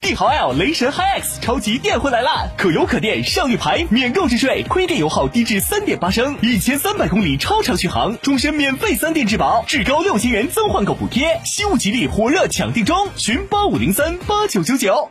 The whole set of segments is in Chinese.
帝豪 L 雷神 HiX 超级电混来啦！可油可电上绿牌，免购置税，亏电油耗低至三点八升，一千三百公里超长续航，终身免费三电质保，至高六千元增换购补贴，西物吉利火热抢订中，寻八五零三八九九九。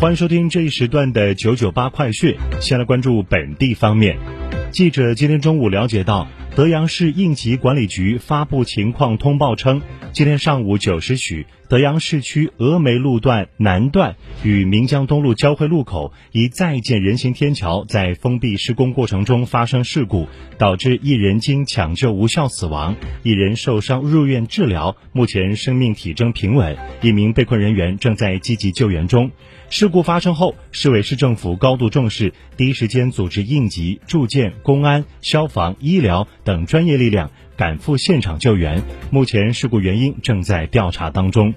欢迎收听这一时段的九九八快讯。先来关注本地方面，记者今天中午了解到，德阳市应急管理局发布情况通报称，今天上午九时许，德阳市区峨眉路段南段与岷江东路交汇路口一在建人行天桥在封闭施工过程中发生事故，导致一人经抢救无效死亡，一人受伤入院治疗，目前生命体征平稳，一名被困人员正在积极救援中。事故发生后，市委市政府高度重视，第一时间组织应急、住建、公安、消防、医疗等专业力量赶赴现场救援。目前事故原因正在调查当中。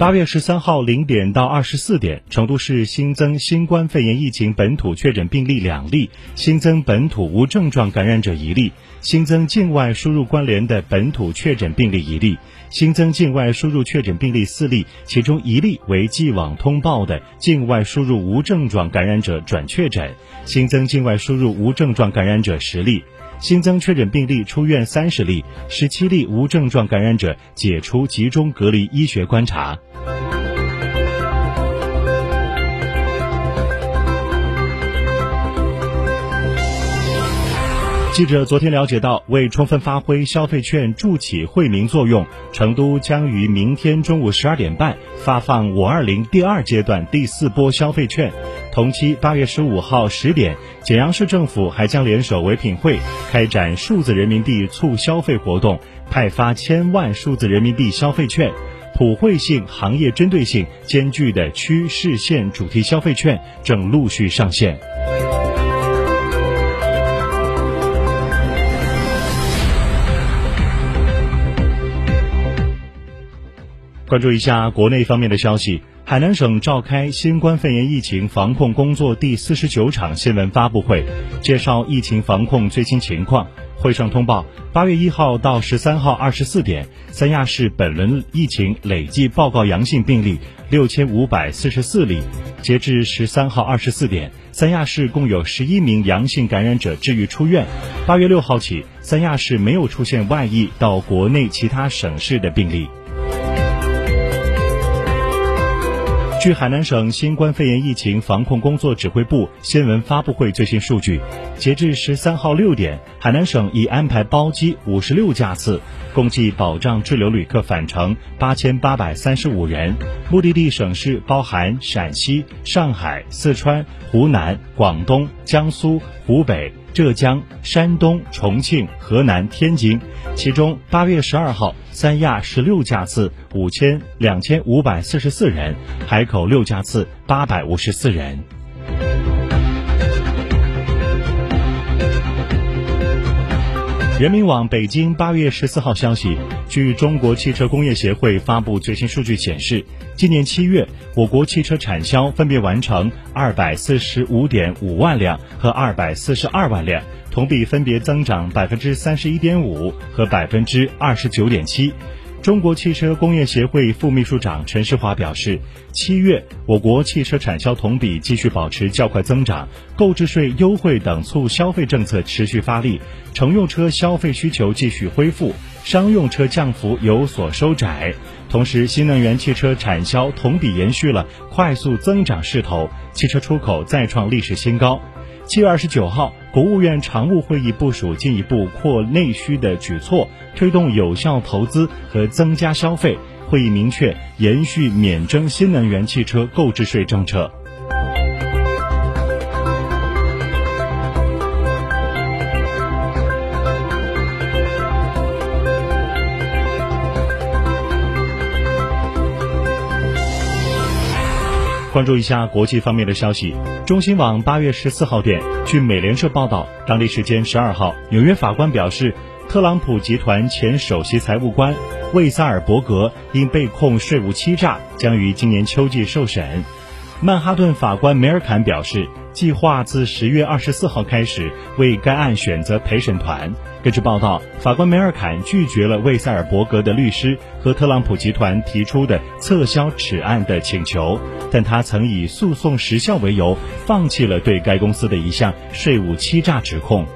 八月十三号零点到二十四点，成都市新增新冠肺炎疫情本土确诊病例两例，新增本土无症状感染者一例，新增境外输入关联的本土确诊病例一例，新增境外输入确诊病例四例，其中一例为既往通报的境外输入无症状感染者转确诊，新增境外输入无症状感染者十例。新增确诊病例出院三十例，十七例无症状感染者解除集中隔离医学观察。记者昨天了解到，为充分发挥消费券助企惠民作用，成都将于明天中午十二点半发放“五二零”第二阶段第四波消费券。同期八月十五号十点，简阳市政府还将联手唯品会开展数字人民币促消费活动，派发千万数字人民币消费券。普惠性、行业针对性兼具的区市县主题消费券正陆续上线。关注一下国内方面的消息，海南省召开新冠肺炎疫情防控工作第四十九场新闻发布会，介绍疫情防控最新情况。会上通报，八月一号到十三号二十四点，三亚市本轮疫情累计报告阳性病例六千五百四十四例。截至十三号二十四点，三亚市共有十一名阳性感染者治愈出院。八月六号起，三亚市没有出现外溢到国内其他省市的病例。据海南省新冠肺炎疫情防控工作指挥部新闻发布会最新数据，截至十三号六点，海南省已安排包机五十六架次，共计保障滞留旅客返程八千八百三十五人，目的地省市包含陕西、上海、四川、湖南、广东、江苏、湖北浙江山东重庆河南天津其中八月十二号三亚十六架次五千两千五百四十四人海口六架次八百五十四人。人民网北京八月十四号消息据中国汽车工业协会发布最新数据显示，今年七月，我国汽车产销分别完成二百四十五点五万辆和二百四十二万辆，同比分别增长百分之三十一点五和百分之二十九点七。中国汽车工业协会副秘书长陈世华表示，七月我国汽车产销同比继续保持较快增长，购置税优惠等促消费政策持续发力，乘用车消费需求继续恢复，商用车降幅有所收窄。同时，新能源汽车产销同比延续了快速增长势头，汽车出口再创历史新高。七月二十九号，国务院常务会议部署进一步扩内需的举措，推动有效投资和增加消费。会议明确延续免征新能源汽车购置税政策。关注一下国际方面的消息。中新网八月十四号电，据美联社报道，当地时间十二号，纽约法官表示，特朗普集团前首席财务官魏萨尔伯格因被控税务欺诈，将于今年秋季受审。曼哈顿法官梅尔坎表示，计划自十月二十四号开始为该案选择陪审团。根据报道，法官梅尔坎拒绝了魏塞尔伯格的律师和特朗普集团提出的撤销此案的请求，但他曾以诉讼时效为由，放弃了对该公司的一项税务欺诈指控。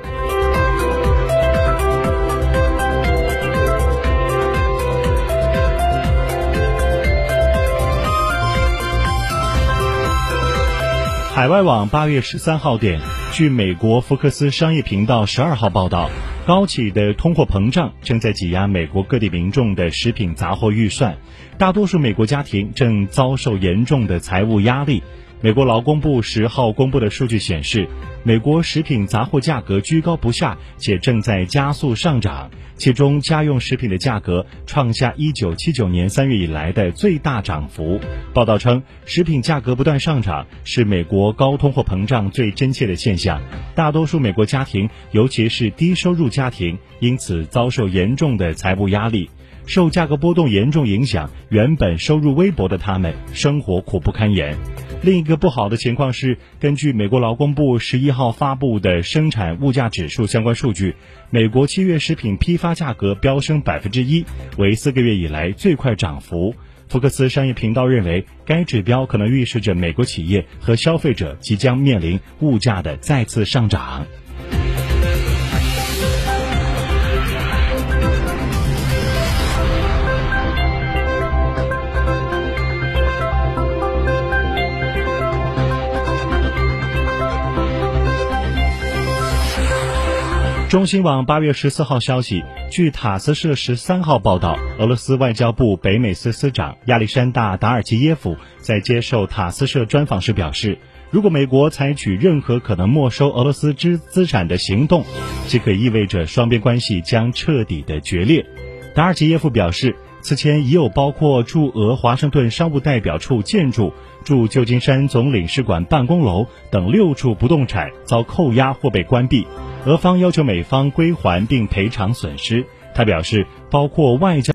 海外网八月十三号电，据美国福克斯商业频道十二号报道，高企的通货膨胀正在挤压美国各地民众的食品杂货预算，大多数美国家庭正遭受严重的财务压力。美国劳工部十号公布的数据显示，美国食品杂货价格居高不下，且正在加速上涨。其中，家用食品的价格创下一九七九年三月以来的最大涨幅。报道称，食品价格不断上涨是美国高通货膨胀最真切的现象。大多数美国家庭，尤其是低收入家庭，因此遭受严重的财务压力。受价格波动严重影响，原本收入微薄的他们，生活苦不堪言。另一个不好的情况是，根据美国劳工部十一号发布的生产物价指数相关数据，美国七月食品批发价格飙升百分之一，为四个月以来最快涨幅。福克斯商业频道认为，该指标可能预示着美国企业和消费者即将面临物价的再次上涨。中新网八月十四号消息，据塔斯社十三号报道，俄罗斯外交部北美司司长亚历山大·达尔基耶夫在接受塔斯社专访时表示，如果美国采取任何可能没收俄罗斯资资产的行动，即可意味着双边关系将彻底的决裂。达尔基耶夫表示，此前已有包括驻俄华盛顿商务代表处建筑、驻旧金山总领事馆办公楼等六处不动产遭扣押或被关闭。俄方要求美方归还并赔偿损失。他表示，包括外交。